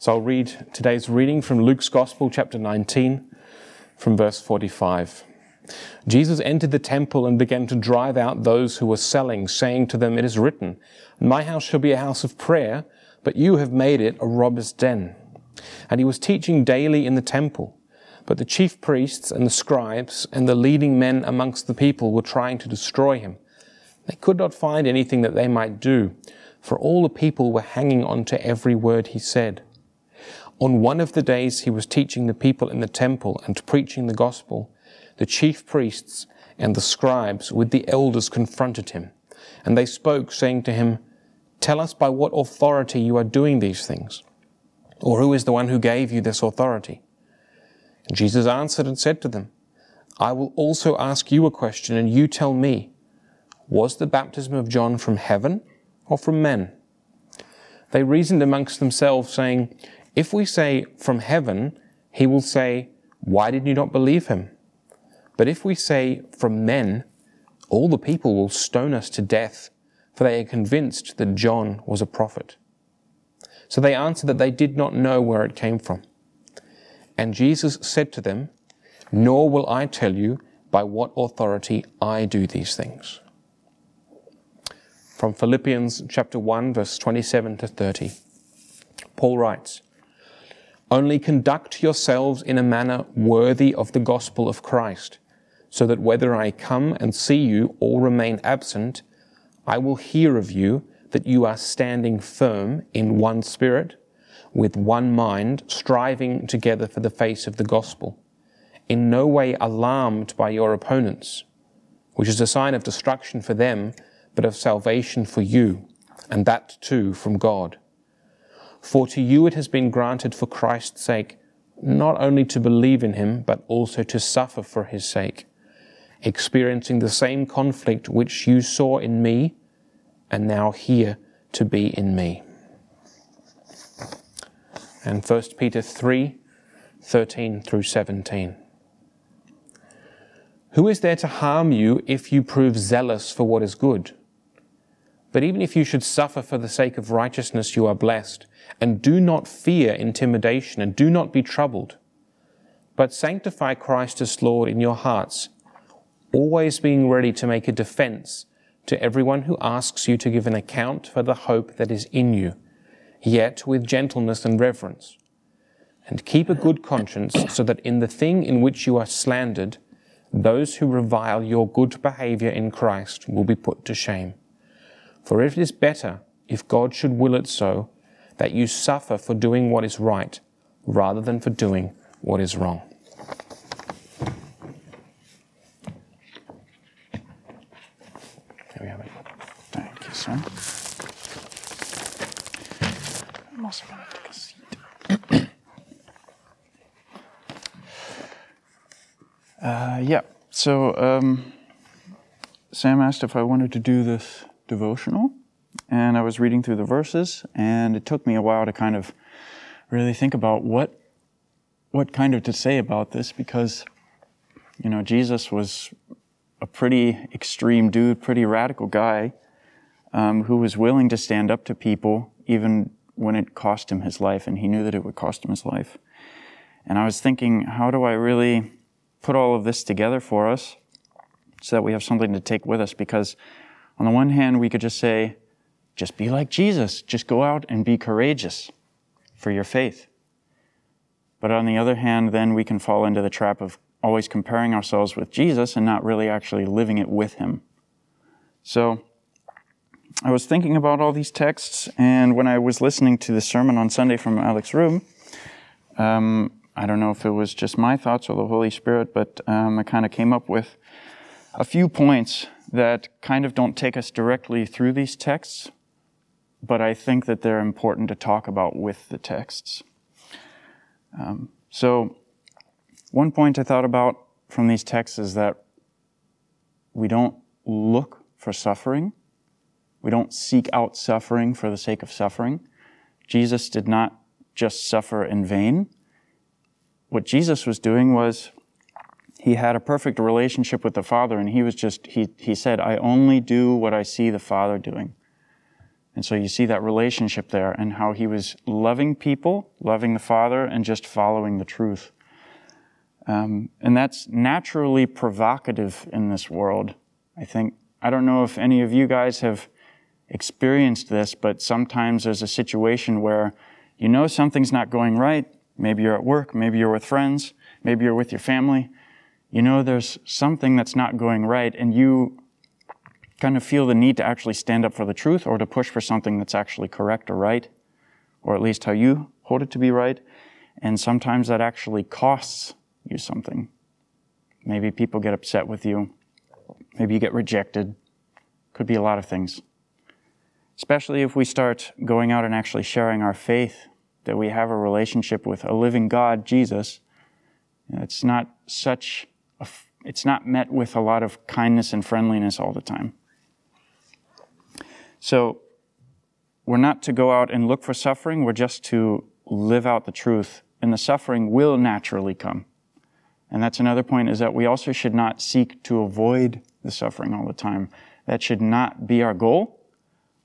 So I'll read today's reading from Luke's Gospel, chapter 19, from verse 45. Jesus entered the temple and began to drive out those who were selling, saying to them, It is written, My house shall be a house of prayer, but you have made it a robber's den. And he was teaching daily in the temple. But the chief priests and the scribes and the leading men amongst the people were trying to destroy him. They could not find anything that they might do, for all the people were hanging on to every word he said. On one of the days he was teaching the people in the temple and preaching the gospel. The chief priests and the scribes with the elders confronted him, and they spoke, saying to him, Tell us by what authority you are doing these things, or who is the one who gave you this authority? And Jesus answered and said to them, I will also ask you a question, and you tell me, was the baptism of John from heaven or from men? They reasoned amongst themselves, saying, If we say from heaven, he will say, Why did you not believe him? But if we say from men, all the people will stone us to death, for they are convinced that John was a prophet. So they answered that they did not know where it came from. And Jesus said to them, Nor will I tell you by what authority I do these things. From Philippians chapter 1, verse 27 to 30. Paul writes, Only conduct yourselves in a manner worthy of the gospel of Christ so that whether I come and see you or remain absent, I will hear of you that you are standing firm in one spirit, with one mind, striving together for the face of the gospel, in no way alarmed by your opponents, which is a sign of destruction for them, but of salvation for you, and that too from God. For to you it has been granted for Christ's sake, not only to believe in him, but also to suffer for his sake experiencing the same conflict which you saw in me and now hear to be in me. And 1 Peter 3 13 through 17. Who is there to harm you if you prove zealous for what is good? But even if you should suffer for the sake of righteousness, you are blessed. And do not fear intimidation, and do not be troubled. But sanctify Christ as Lord in your hearts always being ready to make a defense to everyone who asks you to give an account for the hope that is in you, yet with gentleness and reverence. And keep a good conscience, so that in the thing in which you are slandered, those who revile your good behavior in Christ will be put to shame. For it is better, if God should will it so, that you suffer for doing what is right, rather than for doing what is wrong. There we son. I'm also going to take a seat. uh, yeah, so um, Sam asked if I wanted to do this devotional, and I was reading through the verses, and it took me a while to kind of really think about what what kind of to say about this because you know Jesus was a pretty extreme dude, pretty radical guy um, who was willing to stand up to people even when it cost him his life, and he knew that it would cost him his life. And I was thinking, how do I really put all of this together for us so that we have something to take with us? Because on the one hand, we could just say, just be like Jesus, just go out and be courageous for your faith. But on the other hand, then we can fall into the trap of always comparing ourselves with Jesus and not really actually living it with him. So, I was thinking about all these texts, and when I was listening to the sermon on Sunday from Alex Room, um, I don't know if it was just my thoughts or the Holy Spirit, but um, I kind of came up with a few points that kind of don't take us directly through these texts, but I think that they're important to talk about with the texts. Um, so, one point I thought about from these texts is that we don't look for suffering we don't seek out suffering for the sake of suffering. Jesus did not just suffer in vain. What Jesus was doing was he had a perfect relationship with the Father, and he was just, he, he said, I only do what I see the Father doing. And so you see that relationship there and how he was loving people, loving the Father, and just following the truth. Um, and that's naturally provocative in this world. I think, I don't know if any of you guys have experienced this, but sometimes there's a situation where you know something's not going right. Maybe you're at work, maybe you're with friends, maybe you're with your family. You know there's something that's not going right, and you kind of feel the need to actually stand up for the truth or to push for something that's actually correct or right, or at least how you hold it to be right. And sometimes that actually costs you something. Maybe people get upset with you. Maybe you get rejected. Could be a lot of things. Especially if we start going out and actually sharing our faith that we have a relationship with a living God, Jesus. It's not such a, it's not met with a lot of kindness and friendliness all the time. So we're not to go out and look for suffering, we're just to live out the truth, and the suffering will naturally come. And that's another point is that we also should not seek to avoid the suffering all the time. That should not be our goal.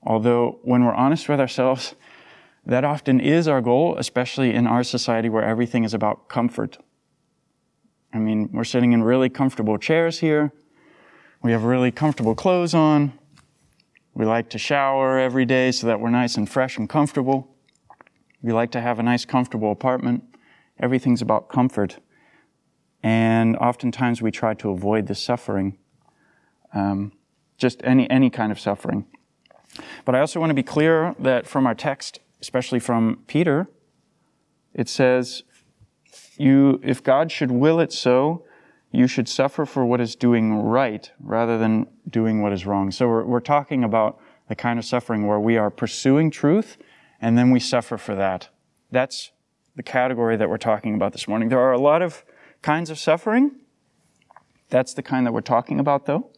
Although, when we're honest with ourselves, that often is our goal, especially in our society where everything is about comfort. I mean, we're sitting in really comfortable chairs here. We have really comfortable clothes on. We like to shower every day so that we're nice and fresh and comfortable. We like to have a nice, comfortable apartment. Everything's about comfort. And oftentimes we try to avoid the suffering, um, just any, any kind of suffering. But I also want to be clear that from our text, especially from Peter, it says, you, if God should will it so, you should suffer for what is doing right rather than doing what is wrong. So we're, we're talking about the kind of suffering where we are pursuing truth and then we suffer for that. That's the category that we're talking about this morning. There are a lot of kinds of suffering. That's the kind that we're talking about, though.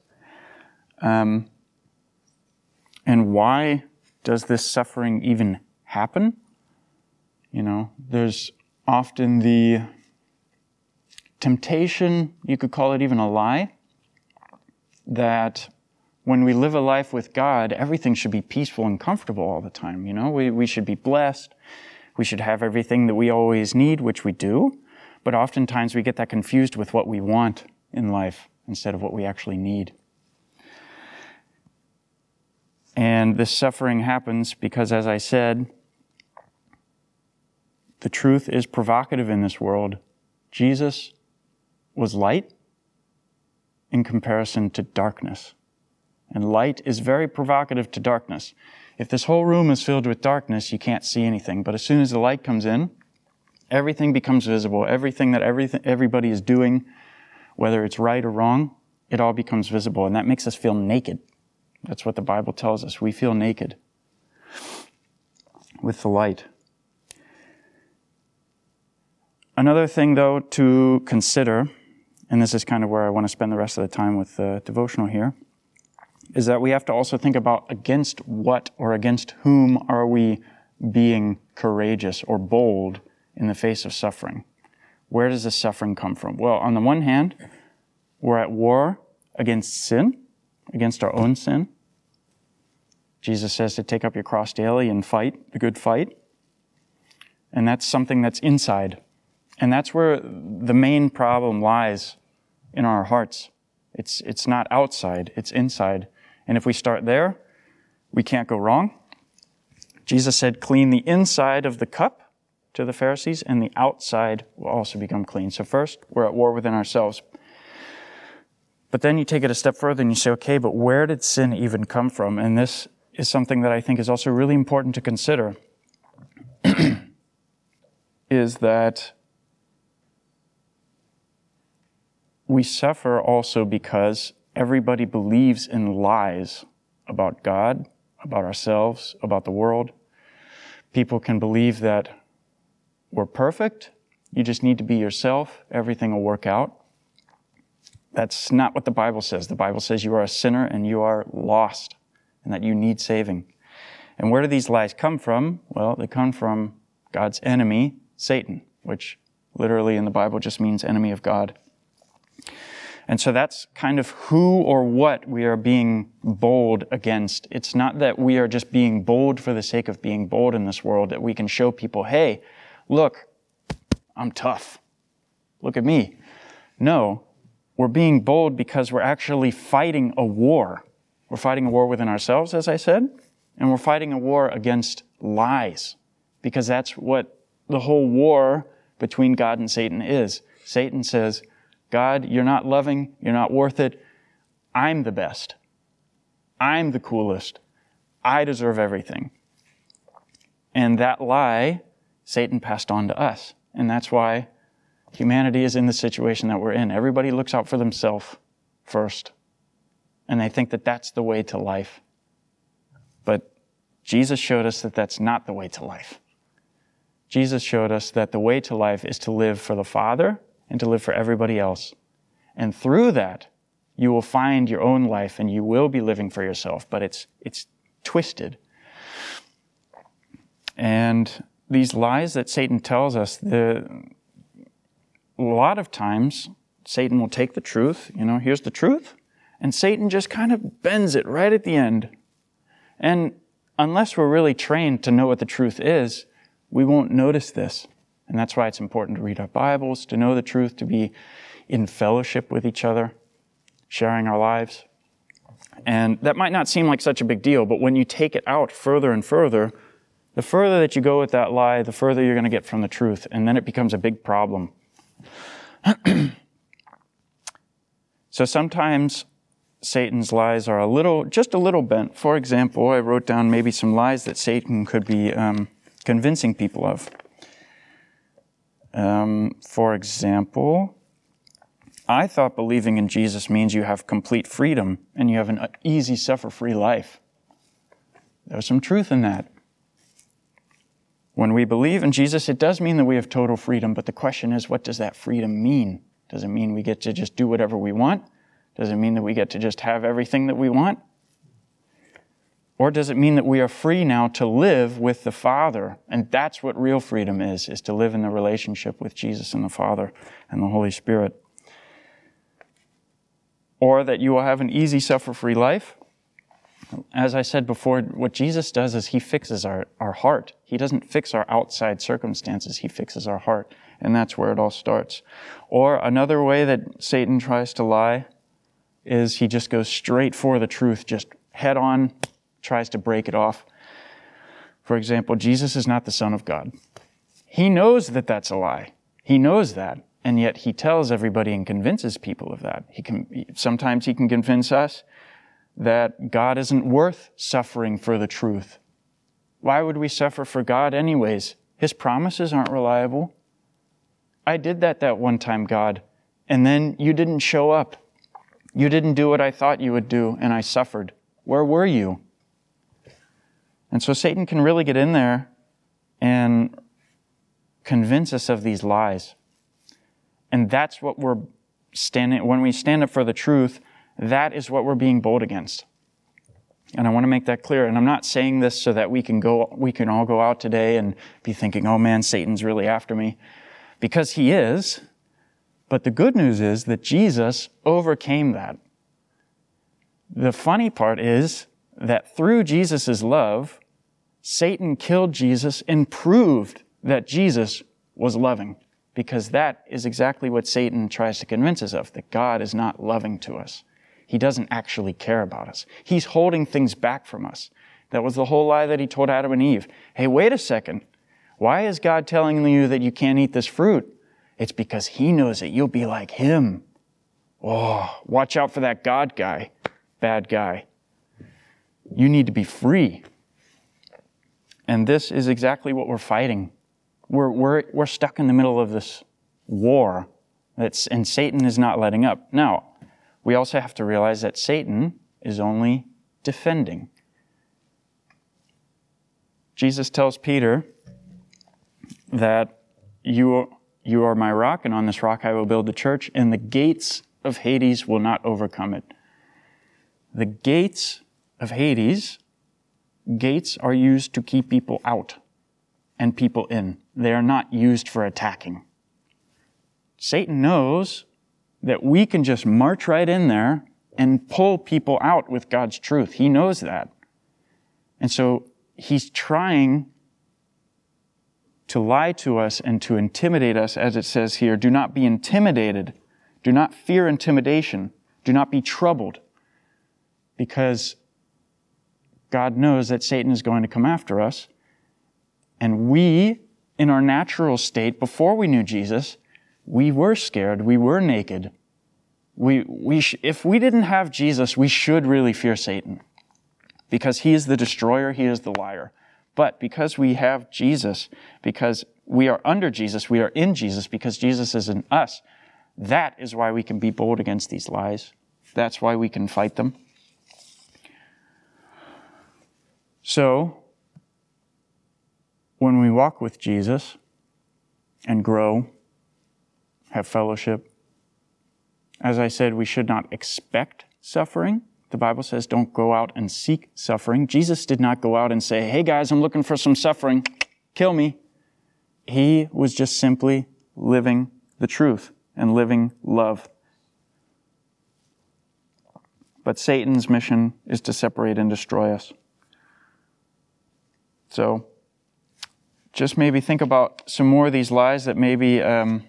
Um, and why does this suffering even happen? You know, there's often the temptation, you could call it even a lie, that when we live a life with God, everything should be peaceful and comfortable all the time. You know, we, we should be blessed. We should have everything that we always need, which we do. But oftentimes we get that confused with what we want in life instead of what we actually need. And this suffering happens because, as I said, the truth is provocative in this world. Jesus was light in comparison to darkness. And light is very provocative to darkness. If this whole room is filled with darkness, you can't see anything. But as soon as the light comes in, everything becomes visible. Everything that everything, everybody is doing, whether it's right or wrong, it all becomes visible. And that makes us feel naked. That's what the Bible tells us. We feel naked with the light. Another thing, though, to consider and this is kind of where I want to spend the rest of the time with the devotional here, is that we have to also think about against what or against whom are we being courageous or bold in the face of suffering? Where does this suffering come from? Well, on the one hand, we're at war against sin, against our own sin. Jesus says to take up your cross daily and fight the good fight. And that's something that's inside and that's where the main problem lies in our hearts. It's, it's not outside, it's inside. And if we start there, we can't go wrong. Jesus said, clean the inside of the cup to the Pharisees, and the outside will also become clean. So first, we're at war within ourselves. But then you take it a step further and you say, okay, but where did sin even come from? And this is something that I think is also really important to consider. is that we suffer also because everybody believes in lies about God, about ourselves, about the world. People can believe that we're perfect, you just need to be yourself, everything will work out. That's not what the Bible says. The Bible says you are a sinner and you are lost and that you need saving. And where do these lies come from? Well, they come from God's enemy, Satan, which literally in the Bible just means enemy of God. And so that's kind of who or what we are being bold against. It's not that we are just being bold for the sake of being bold in this world, that we can show people, hey, look, I'm tough. Look at me. No, we're being bold because we're actually fighting a war. We're fighting a war within ourselves, as I said, and we're fighting a war against lies because that's what the whole war between God and Satan is. Satan says, God, you're not loving, you're not worth it. I'm the best. I'm the coolest. I deserve everything. And that lie, Satan passed on to us. And that's why humanity is in the situation that we're in. Everybody looks out for themselves first. And they think that that's the way to life. But Jesus showed us that that's not the way to life. Jesus showed us that the way to life is to live for the Father and to live for everybody else. And through that, you will find your own life and you will be living for yourself, but it's, it's twisted. And these lies that Satan tells us, the, a lot of times, Satan will take the truth, you know, here's the truth, and Satan just kind of bends it right at the end. And unless we're really trained to know what the truth is, we won't notice this. And that's why it's important to read our Bibles, to know the truth, to be in fellowship with each other, sharing our lives. And that might not seem like such a big deal, but when you take it out further and further, the further that you go with that lie, the further you're going to get from the truth. And then it becomes a big problem. so sometimes Satan's lies are a little, just a little bent. For example, I wrote down maybe some lies that Satan could be um, convincing people of. Um, for example, I thought believing in Jesus means you have complete freedom and you have an easy, suffer free life. There's some truth in that. When we believe in Jesus, it does mean that we have total freedom, but the question is, what does that freedom mean? Does it mean we get to just do whatever we want? Does it mean that we get to just have everything that we want? Or does it mean that we are free now to live with the Father? And that's what real freedom is, is to live in the relationship with Jesus and the Father and the Holy Spirit. Or that you will have an easy, suffer free life. As I said before, what Jesus does is he fixes our, our heart. He doesn't fix our outside circumstances, he fixes our heart. And that's where it all starts. Or another way that Satan tries to lie is he just goes straight for the truth, just head on, tries to break it off. For example, Jesus is not the Son of God. He knows that that's a lie. He knows that. And yet he tells everybody and convinces people of that. He can, sometimes he can convince us that God isn't worth suffering for the truth. Why would we suffer for God anyways? His promises aren't reliable. I did that that one time, God, and then you didn't show up. You didn't do what I thought you would do, and I suffered. Where were you? And so Satan can really get in there and convince us of these lies. And that's what we're standing, when we stand up for the truth, that is what we're being bold against. And I want to make that clear. And I'm not saying this so that we can go, we can all go out today and be thinking, oh man, Satan's really after me. Because he is. But the good news is that Jesus overcame that. The funny part is that through Jesus' love, Satan killed Jesus and proved that Jesus was loving. Because that is exactly what Satan tries to convince us of, that God is not loving to us. He doesn't actually care about us. He's holding things back from us. That was the whole lie that he told Adam and Eve. Hey, wait a second. Why is God telling you that you can't eat this fruit? It's because he knows that you'll be like him. Oh, watch out for that God guy, bad guy. You need to be free. And this is exactly what we're fighting. We're, we're, we're stuck in the middle of this war, that's, and Satan is not letting up. Now, we also have to realize that Satan is only defending. Jesus tells Peter that you, you are my rock, and on this rock I will build the church, and the gates of Hades will not overcome it. The gates of Hades, gates are used to keep people out and people in. They are not used for attacking. Satan knows that we can just march right in there and pull people out with God's truth. He knows that. And so he's trying to lie to us and to intimidate us, as it says here. Do not be intimidated. Do not fear intimidation. Do not be troubled. Because God knows that Satan is going to come after us. And we, in our natural state, before we knew Jesus, we were scared. We were naked. We, we sh- if we didn't have Jesus, we should really fear Satan because he is the destroyer, he is the liar. But because we have Jesus, because we are under Jesus, we are in Jesus, because Jesus is in us, that is why we can be bold against these lies. That's why we can fight them. So, when we walk with Jesus and grow, have fellowship, as I said, we should not expect suffering. The Bible says don't go out and seek suffering. Jesus did not go out and say, hey guys, I'm looking for some suffering. Kill me. He was just simply living the truth and living love. But Satan's mission is to separate and destroy us. So, just maybe think about some more of these lies that maybe um,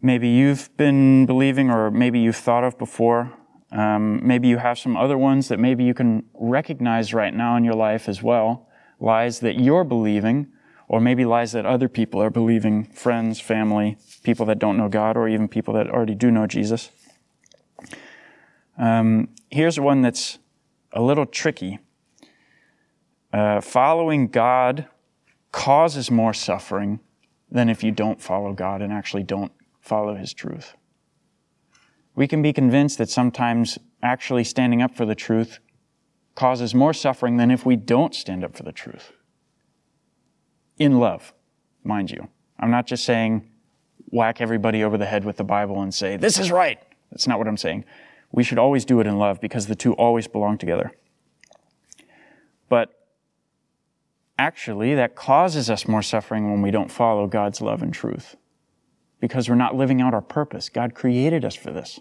maybe you've been believing, or maybe you've thought of before. Um, maybe you have some other ones that maybe you can recognize right now in your life as well. Lies that you're believing, or maybe lies that other people are believing friends, family, people that don't know God, or even people that already do know Jesus. Um, here's one that's a little tricky. Uh, following God causes more suffering than if you don't follow God and actually don't follow His truth. We can be convinced that sometimes actually standing up for the truth causes more suffering than if we don't stand up for the truth. In love, mind you. I'm not just saying whack everybody over the head with the Bible and say, this is right. That's not what I'm saying. We should always do it in love because the two always belong together. But actually, that causes us more suffering when we don't follow God's love and truth because we're not living out our purpose. God created us for this.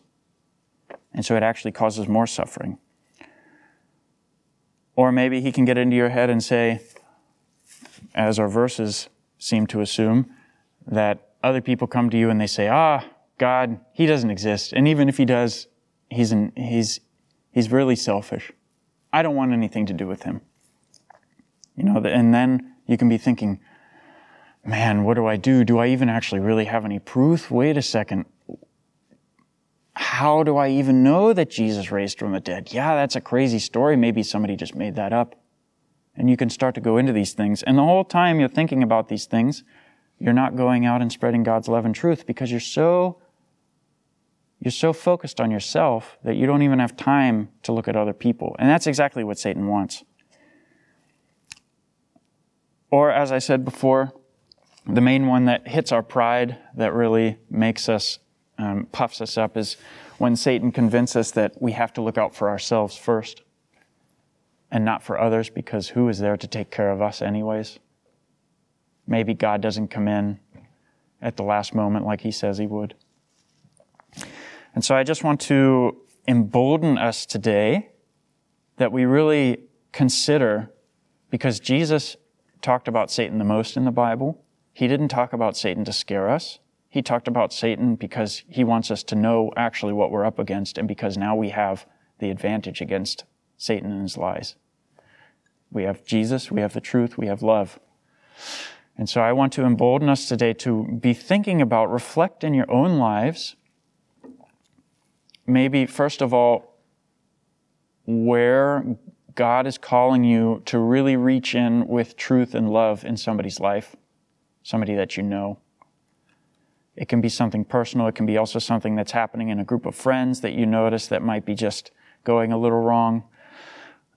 And so it actually causes more suffering. Or maybe He can get into your head and say, as our verses seem to assume, that other people come to you and they say, ah, God, He doesn't exist. And even if He does, He's, an, he's, he's really selfish. I don't want anything to do with Him. You know, and then you can be thinking, man, what do I do? Do I even actually really have any proof? Wait a second. How do I even know that Jesus raised from the dead? Yeah, that's a crazy story. Maybe somebody just made that up. And you can start to go into these things. And the whole time you're thinking about these things, you're not going out and spreading God's love and truth because you're so you're so focused on yourself that you don't even have time to look at other people. And that's exactly what Satan wants. Or, as I said before, the main one that hits our pride, that really makes us, um, puffs us up, is when Satan convinces us that we have to look out for ourselves first and not for others because who is there to take care of us, anyways? Maybe God doesn't come in at the last moment like he says he would. And so I just want to embolden us today that we really consider, because Jesus talked about Satan the most in the Bible, he didn't talk about Satan to scare us. He talked about Satan because he wants us to know actually what we're up against and because now we have the advantage against Satan and his lies. We have Jesus, we have the truth, we have love. And so I want to embolden us today to be thinking about, reflect in your own lives. Maybe, first of all, where God is calling you to really reach in with truth and love in somebody's life somebody that you know. It can be something personal. It can be also something that's happening in a group of friends that you notice that might be just going a little wrong.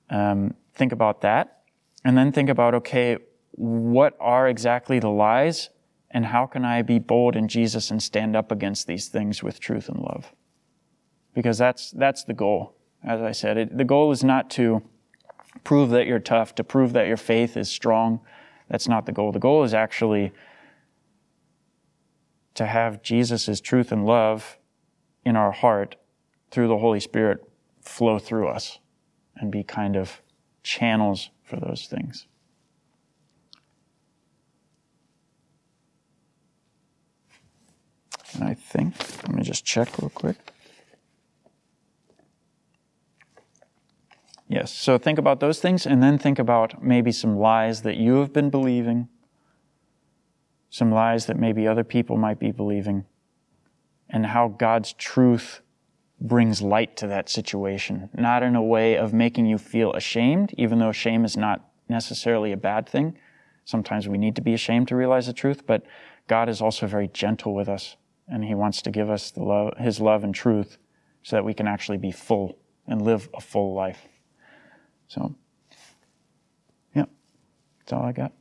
Um, think about that. And then think about, okay, what are exactly the lies and how can I be bold in Jesus and stand up against these things with truth and love? Because that's, that's the goal. As I said, it, the goal is not to prove that you're tough, to prove that your faith is strong, that's not the goal. The goal is actually to have Jesus' truth and love in our heart through the Holy Spirit flow through us and be kind of channels for those things. And I think, let me just check real quick. Yes, so think about those things and then think about maybe some lies that you have been believing, some lies that maybe other people might be believing, and how God's truth brings light to that situation, not in a way of making you feel ashamed, even though shame is not necessarily a bad thing. Sometimes we need to be ashamed to realize the truth, but God is also very gentle with us, and He wants to give us the love, His love and truth so that we can actually be full and live a full life. So, yeah, that's all I got.